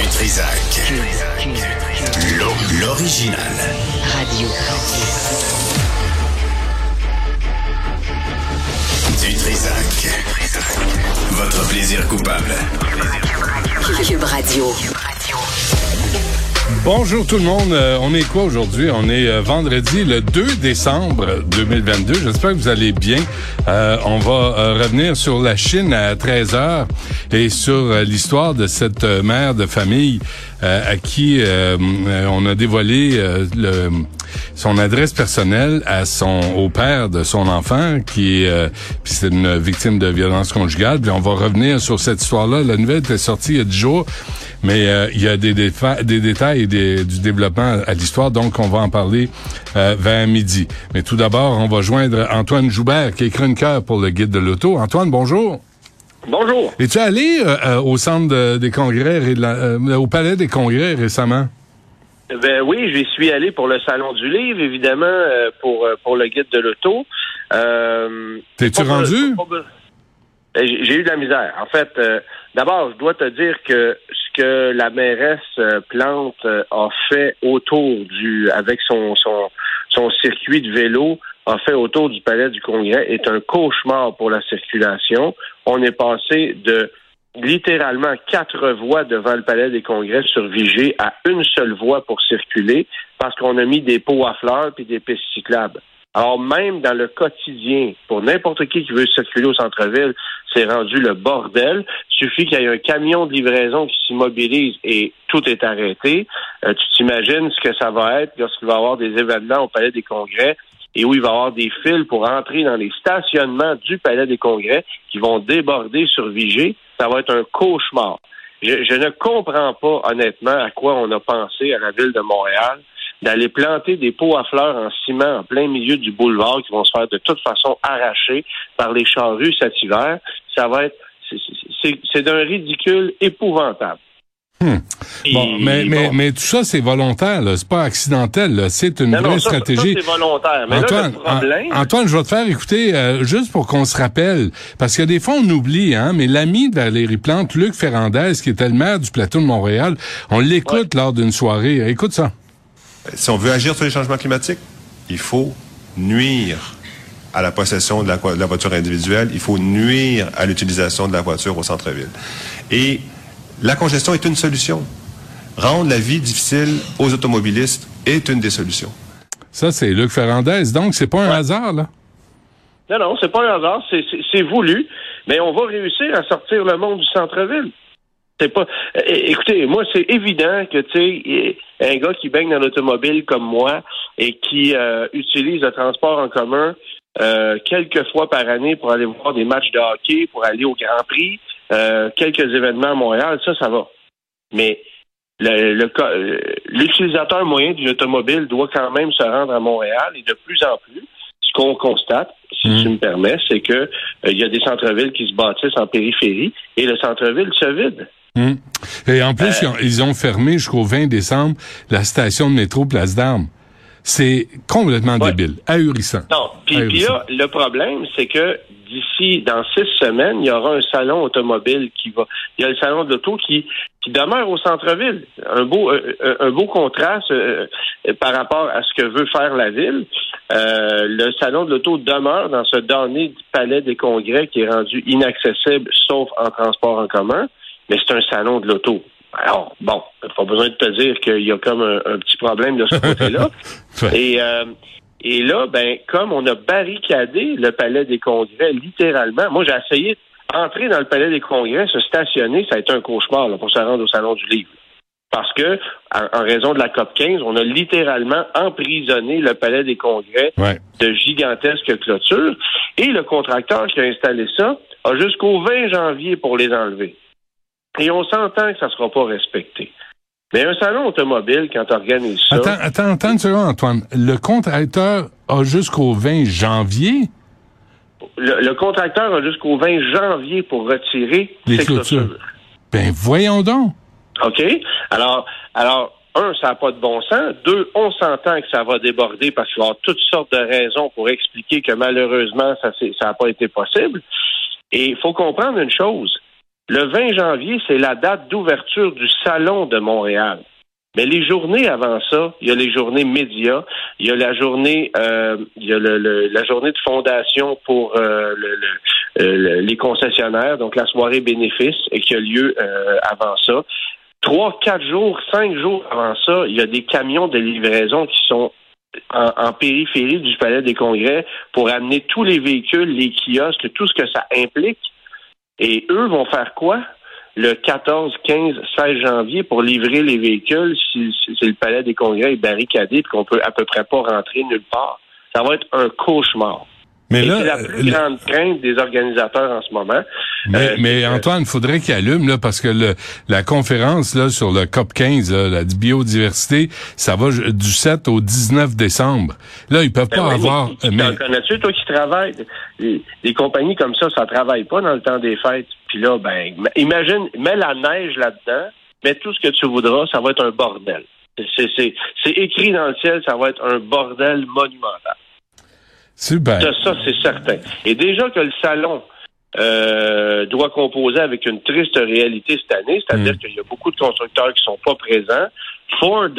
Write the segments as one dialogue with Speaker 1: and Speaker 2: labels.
Speaker 1: Du Trisac. L'o- L'original.
Speaker 2: Radio.
Speaker 1: Du Trisac. Votre plaisir coupable.
Speaker 2: Cube Radio.
Speaker 3: Bonjour tout le monde. Euh, on est quoi aujourd'hui? On est euh, vendredi le 2 décembre 2022. J'espère que vous allez bien. Euh, on va revenir sur la Chine à 13 heures et sur l'histoire de cette mère de famille à qui on a dévoilé le, son adresse personnelle à son au père de son enfant qui est euh, puis c'est une victime de violence conjugale. Puis on va revenir sur cette histoire-là. La nouvelle était sortie il y a 10 jours. Mais euh, il y a des, des détails et des- du développement à l'histoire, donc on va en parler euh, vers midi. Mais tout d'abord, on va joindre Antoine Joubert, qui est chroniqueur pour le Guide de l'auto. Antoine, bonjour.
Speaker 4: Bonjour.
Speaker 3: Es-tu allé euh, au centre de- des congrès, et de la- au palais des congrès récemment?
Speaker 4: Ben oui, j'y suis allé pour le salon du livre, évidemment, euh, pour euh, pour le guide de l'auto. Euh,
Speaker 3: T'es-tu rendu?
Speaker 4: J'ai j'ai eu de la misère. En fait, euh, d'abord, je dois te dire que ce que la mairesse euh, Plante euh, a fait autour du, avec son, son, son circuit de vélo, a fait autour du palais du Congrès est un cauchemar pour la circulation. On est passé de littéralement quatre voies devant le palais des congrès sur Vigée à une seule voie pour circuler parce qu'on a mis des pots à fleurs puis des pistes cyclables. Alors même dans le quotidien, pour n'importe qui qui veut circuler au centre-ville, c'est rendu le bordel. Suffit qu'il y ait un camion de livraison qui s'immobilise et tout est arrêté. Euh, tu t'imagines ce que ça va être lorsqu'il va y avoir des événements au Palais des Congrès et où il va y avoir des fils pour entrer dans les stationnements du Palais des Congrès qui vont déborder sur Vigée. Ça va être un cauchemar. Je, ne comprends pas honnêtement à quoi on a pensé à la ville de Montréal d'aller planter des pots à fleurs en ciment en plein milieu du boulevard qui vont se faire de toute façon arracher par les charrues cet hiver. Ça va être c'est d'un ridicule épouvantable.
Speaker 3: Hmm. Bon, mais, mais,
Speaker 4: bon.
Speaker 3: mais tout ça, c'est volontaire, là. C'est pas accidentel, là. C'est une
Speaker 4: Non,
Speaker 3: vraie
Speaker 4: ça, ça,
Speaker 3: stratégie.
Speaker 4: c'est volontaire. Mais
Speaker 3: Antoine,
Speaker 4: là, le problème,
Speaker 3: An- Antoine, je vais te faire écouter euh, juste pour qu'on se rappelle, parce que des fois on oublie, hein, mais l'ami de Valérie Plante, Luc Ferrandez, qui était le maire du plateau de Montréal, on l'écoute lors d'une soirée. Écoute ça.
Speaker 5: Si on veut agir sur les changements climatiques, il faut nuire à la possession de la, de la voiture individuelle, il faut nuire à l'utilisation de la voiture au centre-ville. Et la congestion est une solution. Rendre la vie difficile aux automobilistes est une des solutions.
Speaker 3: Ça, c'est Luc Ferrandez. Donc, c'est pas un hasard, là?
Speaker 4: non, non, c'est pas un hasard, c'est- voulu, mais on va réussir à sortir le monde du centre-ville. C'est pas. écoutez, moi, c'est évident que tu sais, un gars qui baigne dans l'automobile comme moi et qui euh, utilise le transport en commun euh, quelques fois par année pour aller voir des matchs de hockey, pour aller au Grand Prix, euh, quelques événements à Montréal, ça, ça va. Mais le- le ca- euh, l'utilisateur moyen d'une automobile doit quand même se rendre à Montréal et de plus en plus, ce qu'on constate, si
Speaker 3: Mm.
Speaker 4: tu me permets, c'est que euh, il y a des centres-villes qui se bâtissent en périphérie et le centre-ville se vide.
Speaker 3: Hmm. Et en
Speaker 4: Euh,
Speaker 3: plus, ils, ont, ils ont fermé jusqu'au 20 décembre la station de métro Place d'Armes. C'est complètement
Speaker 4: Ouais.
Speaker 3: débile, ahurissant.
Speaker 4: Non, puis, là, le problème, c'est que d'ici, dans six semaines, il y aura un salon automobile qui va. Il y a le salon de l'auto qui, qui demeure au centre-ville. Un beau, euh, euh, un beau contraste euh, par rapport à ce que veut faire la ville. Euh, le salon de l'auto demeure dans ce dernier palais des congrès qui est rendu inaccessible, sauf en transport en commun. Mais c'est un salon de l'auto. Alors, bon, pas besoin de te dire qu'il y a comme un, un petit problème de ce côté-là. Et, euh, et là, ben, comme on a barricadé le palais des congrès, littéralement, moi j'ai essayé d'entrer dans le palais des congrès, se stationner, ça a été un cauchemar là, pour se rendre au salon du livre. Parce que, en, raison de la COP 15, on a littéralement emprisonné le palais des congrès
Speaker 3: Ouais.
Speaker 4: de gigantesques clôtures. Et le contracteur qui a installé ça a jusqu'au 20 janvier pour les enlever. Et on s'entend que ça ne sera pas respecté. Mais un salon automobile, quand tu organises ça...
Speaker 3: Attends, attends, attends une seconde, Antoine. Le contracteur a jusqu'au 20 janvier?
Speaker 4: Le, le contracteur a jusqu'au 20 janvier pour retirer
Speaker 3: les
Speaker 4: ses
Speaker 3: clôtures.
Speaker 4: clôtures.
Speaker 3: Ben voyons donc.
Speaker 4: OK? Alors, alors un, ça n'a pas de bon sens. Deux, on s'entend que ça va déborder parce qu'il va y avoir toutes sortes de raisons pour expliquer que malheureusement, ça n'a ça pas été possible. Et il faut comprendre une chose. Le 20 janvier, c'est la date d'ouverture du Salon de Montréal. Mais les journées avant ça, il y a les journées médias, il y a la journée, euh, la journée de fondation pour euh, le, les concessionnaires, donc la soirée bénéfice, et qui a lieu euh, avant ça. Trois, quatre jours, cinq jours avant ça, il y a des camions de livraison qui sont en, en, périphérie du Palais des Congrès pour amener tous les véhicules, les kiosques, tout ce que ça implique. Et eux vont faire quoi? le 14, 15, 16 janvier pour livrer les véhicules si, le palais des congrès est barricadé et qu'on peut à peu près pas rentrer nulle part? Ça va être un cauchemar. Mais là, c'est la plus grande crainte des organisateurs en ce moment.
Speaker 3: Mais, euh, mais Antoine, il faudrait qu'il allume là parce que le, la conférence là sur le COP 15, la biodiversité, ça va du 7 au 19 décembre. Là, ils peuvent ben pas avoir.
Speaker 4: Mais, mais... connais-tu toi qui travailles? Les, compagnies comme ça, ça travaille pas dans le temps des fêtes. Puis là, ben, imagine, mets la neige là-dedans, mets tout ce que tu voudras, ça va être un bordel. C'est écrit dans le ciel, ça va être un bordel monumental.
Speaker 3: Super.
Speaker 4: Ça, ça c'est certain. Et déjà que le salon euh, doit composer avec une triste réalité cette année, c'est-à-dire hmm. qu'il y a beaucoup de constructeurs qui sont pas présents. Ford,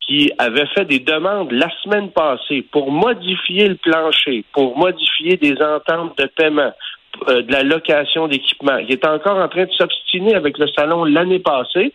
Speaker 4: qui avait fait des demandes la semaine passée pour modifier le plancher, pour modifier des ententes de paiement, euh, de la location d'équipement. Il est encore en train de s'obstiner avec le salon l'année passée.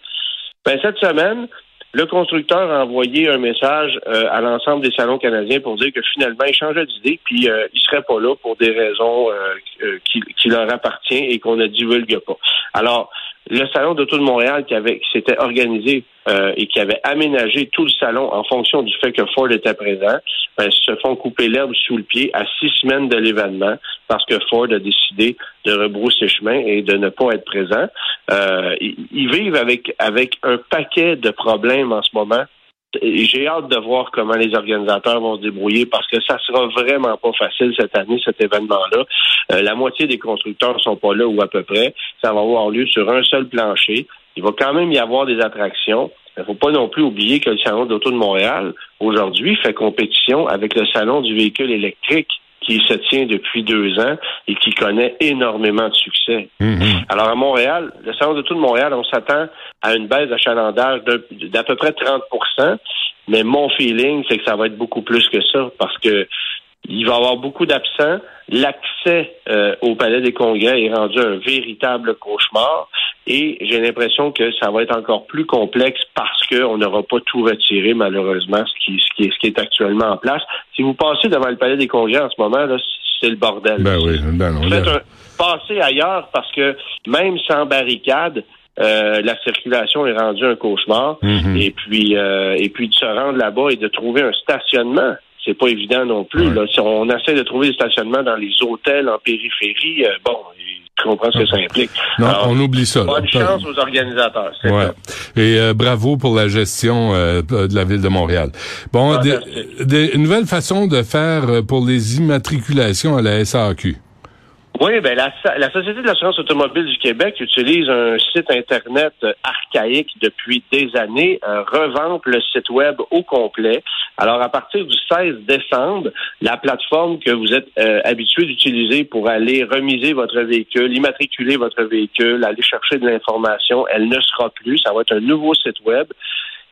Speaker 4: Ben, cette semaine, le constructeur a envoyé un message euh, à l'ensemble des salons canadiens pour dire que finalement, il changeait d'idée, puis euh, il serait pas là pour des raisons euh, qui, qui, leur appartient et qu'on ne divulgue pas. Alors, le salon d'auto de Montréal qui avait qui s'était organisé euh, et qui avait aménagé tout le salon en fonction du fait que Ford était présent, ben, se font couper l'herbe sous le pied à six semaines de l'événement parce que Ford a décidé de rebrousser chemin et de ne pas être présent. Euh, ils vivent avec avec un paquet de problèmes en ce moment j'ai hâte de voir comment les organisateurs vont se débrouiller parce que ça sera vraiment pas facile cette année, cet événement-là. Euh, la moitié des constructeurs sont pas là ou à peu près. Ça va avoir lieu sur un seul plancher. Il va quand même y avoir des attractions. Il ne faut pas non plus oublier que le Salon d'auto de Montréal, aujourd'hui, fait compétition avec le Salon du véhicule électrique qui se tient depuis deux ans et qui connaît énormément de succès. Mm-hmm. Alors à Montréal, le salon de tout de Montréal, on s'attend à une baisse d'achalandage d'à peu près 30% mais mon feeling, c'est que ça va être beaucoup plus que ça parce que il va y avoir beaucoup d'absents. L'accès euh, au Palais des Congrès est rendu un véritable cauchemar. Et j'ai l'impression que ça va être encore plus complexe parce qu'on n'aura pas tout retiré, malheureusement, ce qui, ce, qui est, ce qui est actuellement en place. Si vous passez devant le Palais des Congrès en ce moment, là, c'est le bordel.
Speaker 3: Ben oui, ben non,
Speaker 4: Faites un, passez ailleurs parce que même sans barricade, euh, la circulation est rendue un cauchemar. Mm-hmm. Et puis, euh, et puis de se rendre là-bas et de trouver un stationnement c'est pas évident non plus. Là. Si on essaie de trouver des stationnements dans les hôtels en périphérie, euh, bon, tu comprends ce que ça implique.
Speaker 3: Non, on oublie ça.
Speaker 4: Bonne chance aux organisateurs.
Speaker 3: Ouais. Et euh, bravo pour la gestion euh, de la ville de Montréal. Bon, des, des, une nouvelle façon de faire pour les immatriculations à la SAQ.
Speaker 4: Oui, ben la, la Société de l'assurance automobile du Québec utilise un site Internet archaïque depuis des années, euh, revampe le site Web au complet. Alors, à partir du 16 décembre, la plateforme que vous êtes euh, habitué d'utiliser pour aller remiser votre véhicule, immatriculer votre véhicule, aller chercher de l'information, elle ne sera plus. Ça va être un nouveau site Web.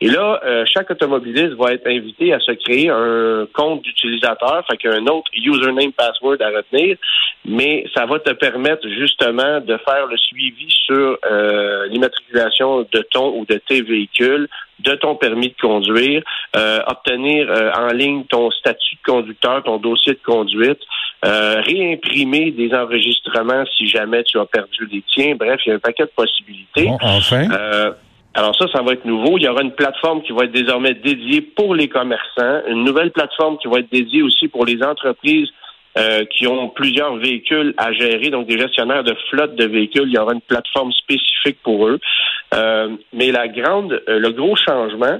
Speaker 4: Et là, euh, chaque automobiliste va être invité à se créer un compte d'utilisateur, fait qu'il y a un autre username password à retenir, mais ça va te permettre justement de faire le suivi sur euh, l'immatriculation de ton ou de tes véhicules, de ton permis de conduire, euh, obtenir en ligne ton statut de conducteur, ton dossier de conduite, réimprimer des enregistrements si jamais tu as perdu les tiens. Bref, il y a un paquet de possibilités.
Speaker 3: Bon, enfin.
Speaker 4: Alors ça, ça va être nouveau. Il y aura une plateforme qui va être désormais dédiée pour les commerçants, une nouvelle plateforme qui va être dédiée aussi pour les entreprises euh, qui ont plusieurs véhicules à gérer, donc des gestionnaires de flotte de véhicules. Il y aura une plateforme spécifique pour eux. Euh, mais la grande, euh, le gros changement,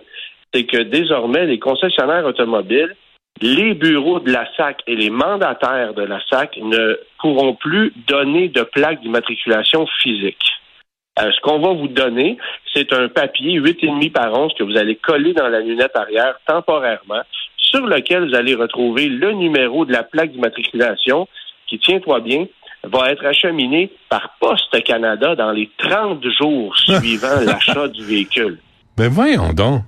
Speaker 4: c'est que désormais, les concessionnaires automobiles, les bureaux de la SAC et les mandataires de la SAC ne pourront plus donner de plaques d'immatriculation physique. Euh, ce qu'on va vous donner, c'est un papier 8,5 par 11 que vous allez coller dans la lunette arrière temporairement, sur lequel vous allez retrouver le numéro de la plaque d'immatriculation qui, tiens-toi bien, va être acheminé par Poste Canada dans les 30 jours suivant l'achat du véhicule.
Speaker 3: Ben voyons donc.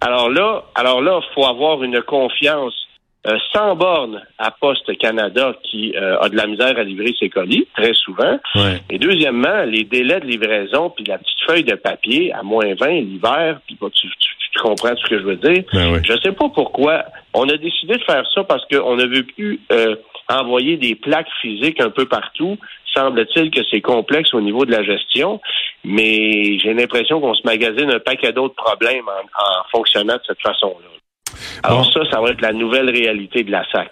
Speaker 4: Alors là, alors là, faut avoir une confiance euh, sans borne à Poste Canada qui euh, a de la misère à livrer ses colis très souvent.
Speaker 3: Ouais.
Speaker 4: Et deuxièmement, les délais de livraison puis la petite feuille de papier à moins 20 l'hiver, puis bah, tu, tu- tu comprends ce que je veux dire.
Speaker 3: Ben oui.
Speaker 4: Je sais pas pourquoi. On a décidé de faire ça parce qu'on ne veut plus euh, envoyer des plaques physiques un peu partout. Semble-t-il que c'est complexe au niveau de la gestion, mais j'ai l'impression qu'on se magasine un paquet d'autres problèmes en, en fonctionnant de cette façon-là. Alors
Speaker 3: Bon.
Speaker 4: ça, ça va être la nouvelle réalité de la SAC.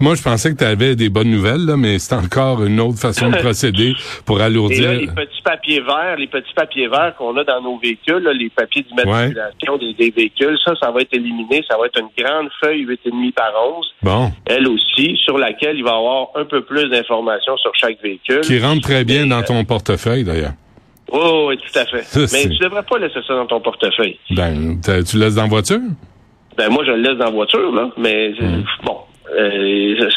Speaker 3: moi, je pensais que tu avais des bonnes nouvelles, là, mais c'est encore une autre façon de procéder pour
Speaker 4: Et
Speaker 3: alourdir.
Speaker 4: là, les petits papiers verts, les petits papiers verts qu'on a dans nos véhicules, là, les papiers d'immatriculation des, des véhicules, ça, ça va être éliminé. Ça va être une grande feuille 8,5 par 11,
Speaker 3: Bon,
Speaker 4: elle aussi, sur laquelle il va y avoir un peu plus d'informations sur chaque véhicule.
Speaker 3: qui rentre très bien dans
Speaker 4: euh,
Speaker 3: ton portefeuille, d'ailleurs.
Speaker 4: Oh, oui, tout à fait.
Speaker 3: Ça,
Speaker 4: Mais tu devrais pas laisser ça dans ton portefeuille.
Speaker 3: Ben, tu laisses dans la voiture?
Speaker 4: Ben moi, je le laisse dans la voiture, là, mais euh,
Speaker 3: Mm.
Speaker 4: bon. euh,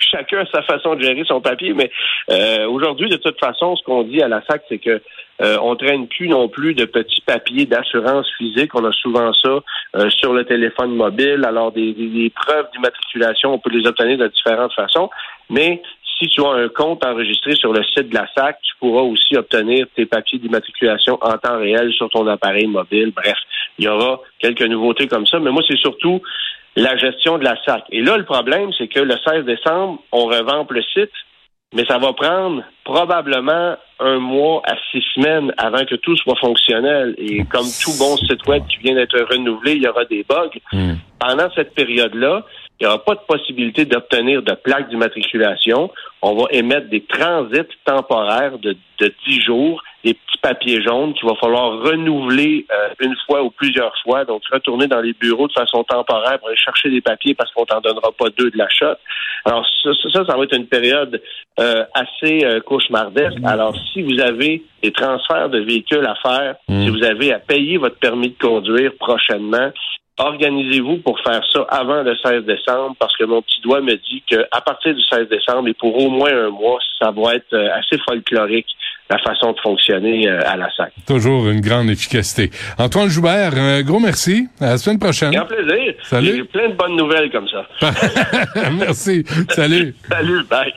Speaker 4: chacun a sa façon de gérer son papier, mais euh, aujourd'hui, de toute façon, ce qu'on dit à la SAC, c'est que euh, on traîne plus non plus de petits papiers d'assurance physique. On a souvent ça euh, sur le téléphone mobile. Alors, des, des- des preuves d'immatriculation, on peut les obtenir de différentes façons. Mais si tu as un compte enregistré sur le site de la SAC, tu pourras aussi obtenir tes papiers d'immatriculation en temps réel sur ton appareil mobile. Bref, il y aura quelques nouveautés comme ça. Mais moi, c'est surtout la gestion de la SAC. Et là, le problème, c'est que le 16 décembre, on revampe le site, mais ça va prendre probablement un mois à six semaines avant que tout soit fonctionnel. Et comme tout bon site web qui vient d'être renouvelé, il y aura des bugs.
Speaker 3: Hmm.
Speaker 4: Pendant cette période-là, il n'y aura pas de possibilité d'obtenir de plaques d'immatriculation. On va émettre des transits temporaires de, de 10 jours, des petits papiers jaunes qu'il va falloir renouveler euh, une fois ou plusieurs fois. Donc, retourner dans les bureaux de façon temporaire pour aller chercher des papiers parce qu'on t'en donnera pas deux de l'achat. Alors, ça, ça, va être une période euh, assez euh, cauchemardesque. Alors, si vous avez des transferts de véhicules à faire,
Speaker 3: Mm.
Speaker 4: si vous avez à payer votre permis de conduire prochainement, organisez-vous pour faire ça avant le 16 décembre parce que mon petit doigt me dit qu'à partir du 16 décembre et pour au moins un mois, ça va être assez folklorique la façon de fonctionner euh, à la SAC.
Speaker 3: Toujours une grande efficacité. Antoine Joubert, un gros merci. À la semaine prochaine.
Speaker 4: Grand plaisir.
Speaker 3: Salut.
Speaker 4: J'ai plein de bonnes nouvelles comme ça.
Speaker 3: merci. Salut.
Speaker 4: Salut, bye.